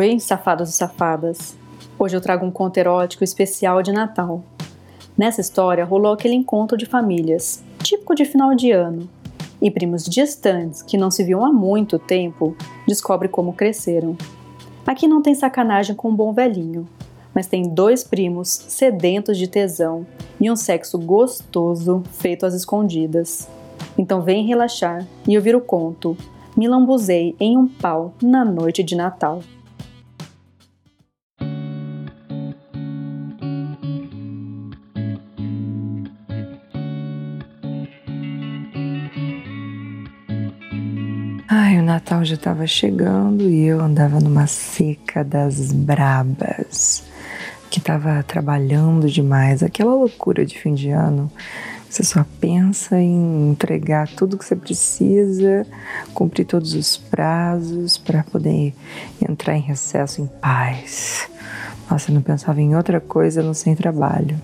Oi, safados e safadas. Hoje eu trago um conto erótico especial de Natal. Nessa história rolou aquele encontro de famílias, típico de final de ano, e primos distantes que não se viam há muito tempo descobrem como cresceram. Aqui não tem sacanagem com um bom velhinho, mas tem dois primos sedentos de tesão e um sexo gostoso feito às escondidas. Então vem relaxar e ouvir o conto Me lambuzei em um pau na noite de Natal. Natal já estava chegando e eu andava numa seca das brabas, que estava trabalhando demais, aquela loucura de fim de ano. Você só pensa em entregar tudo que você precisa, cumprir todos os prazos para poder entrar em recesso em paz. Nossa, eu não pensava em outra coisa não sem trabalho.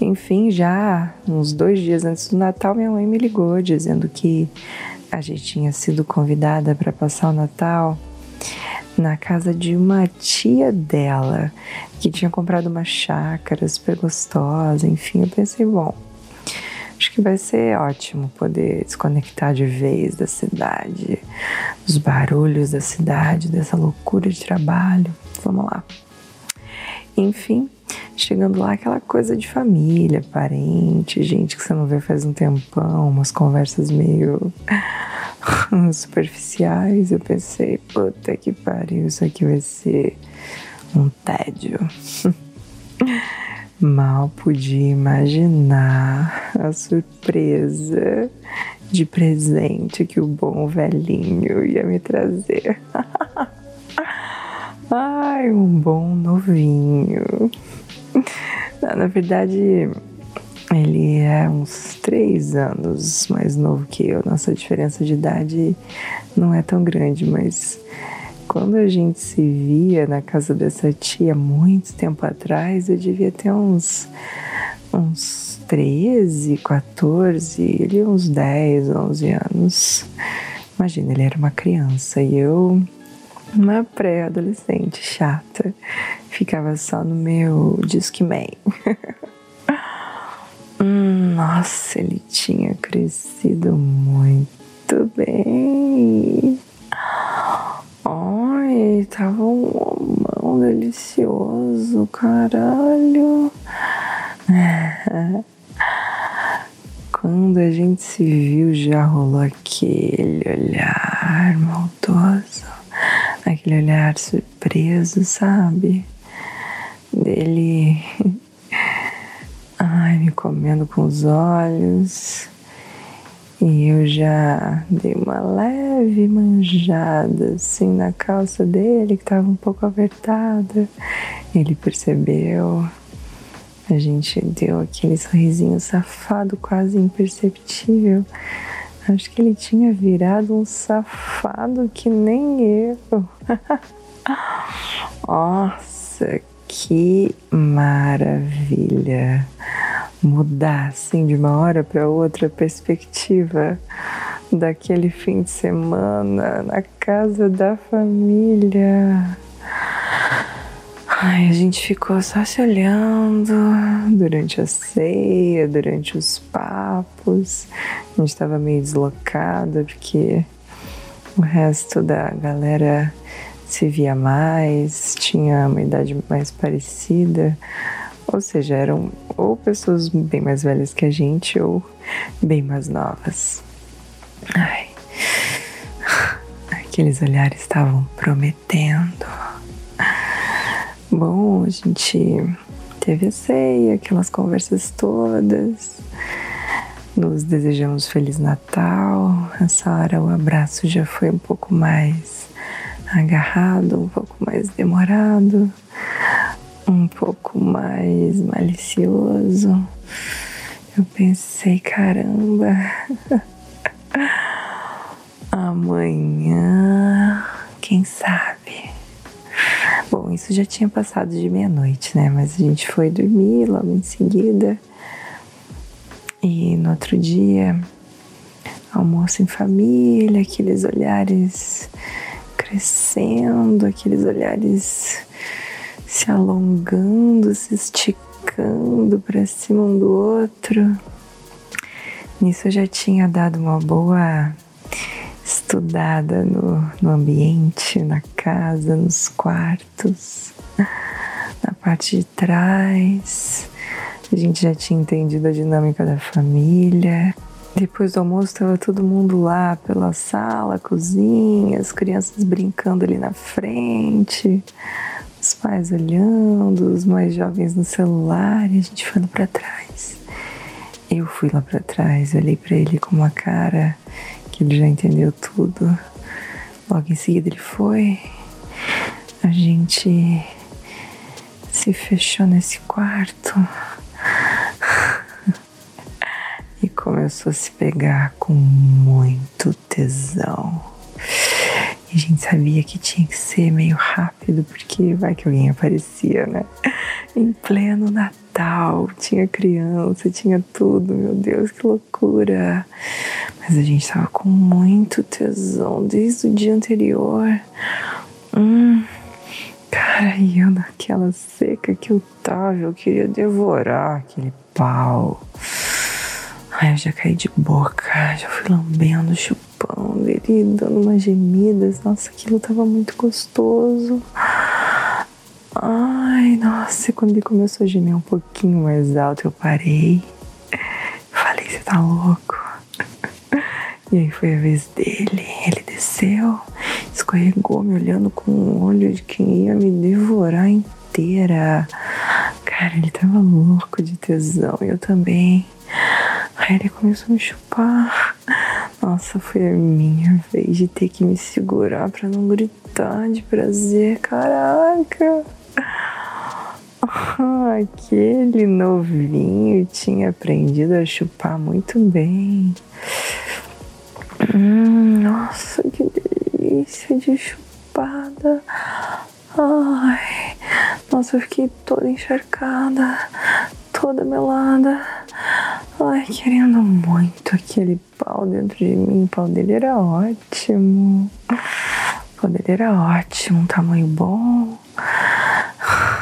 Enfim, já uns dois dias antes do Natal, minha mãe me ligou dizendo que a gente tinha sido convidada para passar o Natal na casa de uma tia dela, que tinha comprado uma chácara super gostosa. Enfim, eu pensei, bom, acho que vai ser ótimo poder desconectar de vez da cidade, dos barulhos da cidade, dessa loucura de trabalho. Vamos lá. Enfim, chegando lá, aquela coisa de família, parente, gente que você não vê faz um tempão, umas conversas meio superficiais. Eu pensei, puta que pariu, isso aqui vai ser um tédio. Mal podia imaginar a surpresa de presente que o bom velhinho ia me trazer. Ai, um bom novinho. Na verdade, ele é uns três anos mais novo que eu. Nossa diferença de idade não é tão grande, mas quando a gente se via na casa dessa tia muito tempo atrás, eu devia ter uns, uns 13, 14, ele uns 10, 11 anos. Imagina, ele era uma criança e eu uma pré-adolescente chata. Ficava só no meu Discman. hum, nossa, ele tinha crescido muito bem. Ai, tava um mão delicioso, caralho. Quando a gente se viu, já rolou aquele olhar maldoso aquele olhar surpreso, sabe? Dele, ai, me comendo com os olhos. E eu já dei uma leve manjada assim na calça dele, que estava um pouco apertada. Ele percebeu. A gente deu aquele sorrisinho safado, quase imperceptível. Acho que ele tinha virado um safado que nem eu. Nossa, que maravilha! Mudar assim de uma hora para outra a perspectiva daquele fim de semana na casa da família. Ai, a gente ficou só se olhando durante a ceia, durante os papos. A gente estava meio deslocada porque o resto da galera se via mais, tinha uma idade mais parecida. Ou seja, eram ou pessoas bem mais velhas que a gente ou bem mais novas. Ai, aqueles olhares estavam prometendo. Bom, a gente teve ceia, aquelas conversas todas. Nos desejamos Feliz Natal. Essa hora o abraço já foi um pouco mais agarrado, um pouco mais demorado, um pouco mais malicioso. Eu pensei, caramba, amanhã, quem sabe? Bom, isso já tinha passado de meia-noite, né? Mas a gente foi dormir logo em seguida. E no outro dia, almoço em família, aqueles olhares crescendo, aqueles olhares se alongando, se esticando para cima um do outro. Nisso eu já tinha dado uma boa estudada no, no ambiente, na casa, nos quartos, na parte de trás. A gente já tinha entendido a dinâmica da família. Depois do almoço estava todo mundo lá pela sala, cozinha, as crianças brincando ali na frente, os pais olhando, os mais jovens no celular e a gente foi lá para trás. Eu fui lá para trás, olhei para ele com uma cara que ele já entendeu tudo. Logo em seguida ele foi. A gente se fechou nesse quarto e começou a se pegar com muito tesão. E a gente sabia que tinha que ser meio rápido, porque vai que alguém aparecia, né? Em pleno Natal, tinha criança, tinha tudo, meu Deus, que loucura. Mas a gente tava com muito tesão desde o dia anterior. Hum, cara, e eu naquela seca que eu tava, eu queria devorar aquele pau. Ai, eu já caí de boca, já fui lambendo, chupando ele, dando umas gemidas. Nossa, aquilo tava muito gostoso. Ai, nossa, e quando ele começou a gemer um pouquinho mais alto, eu parei. Falei, você tá louco? E aí foi a vez dele. Ele desceu, escorregou, me olhando com um olho de quem ia me devorar inteira. Cara, ele tava louco de tesão, eu também. Aí ele começou a me chupar. Nossa, foi a minha vez de ter que me segurar para não gritar de prazer. Caraca! Aquele novinho tinha aprendido a chupar muito bem. Hum, nossa, que delícia de chupada. Ai, nossa, eu fiquei toda encharcada, toda melada. Ai, querendo muito aquele pau dentro de mim. O pau dele era ótimo. O pau dele era ótimo, um tamanho bom,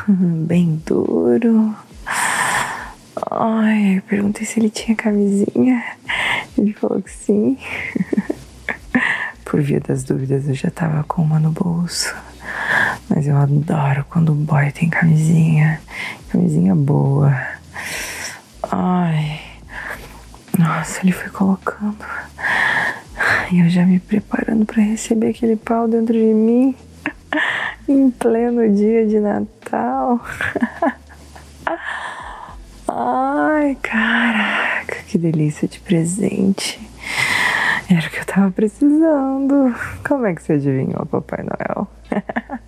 bem duro. Ai, perguntei se ele tinha camisinha. Ele falou que sim. Por via das dúvidas, eu já tava com uma no bolso. Mas eu adoro quando o boy tem camisinha. Camisinha boa. Ai. Nossa, ele foi colocando. E eu já me preparando para receber aquele pau dentro de mim. em pleno dia de Natal. Ai, caraca, que delícia de presente. Era o que eu tava precisando. Como é que você adivinhou, Papai Noel?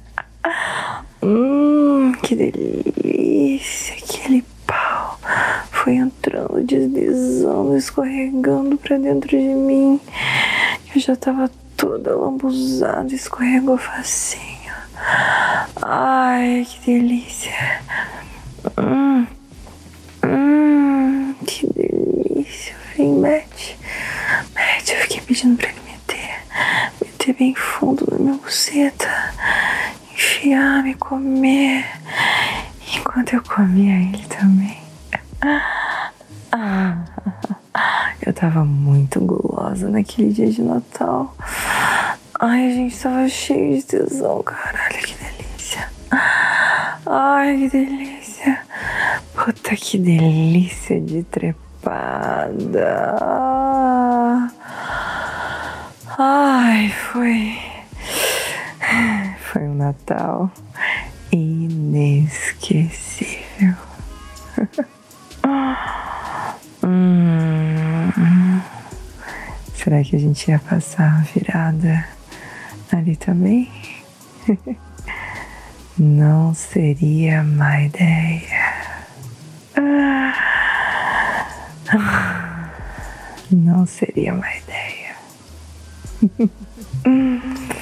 hum, que delícia. Aquele pau foi entrando, deslizando, escorregando pra dentro de mim. Eu já tava toda lambuzada, escorregou facinho. Ai, que delícia. Hum, que delícia. Vem, mete. Mete, eu fiquei pedindo pra ele meter. Meter bem fundo na minha buceta. Enfiar, me comer. Enquanto eu comia ele também. Eu tava muito gulosa naquele dia de Natal. Ai, gente tava cheio de tesão, caralho, que delícia. Ai, que delícia. Puta que delícia de trepada. Ai, foi. Foi um Natal inesquecível. hum, será que a gente ia passar a virada ali também? Não seria má ideia. Não seria má ideia. mm.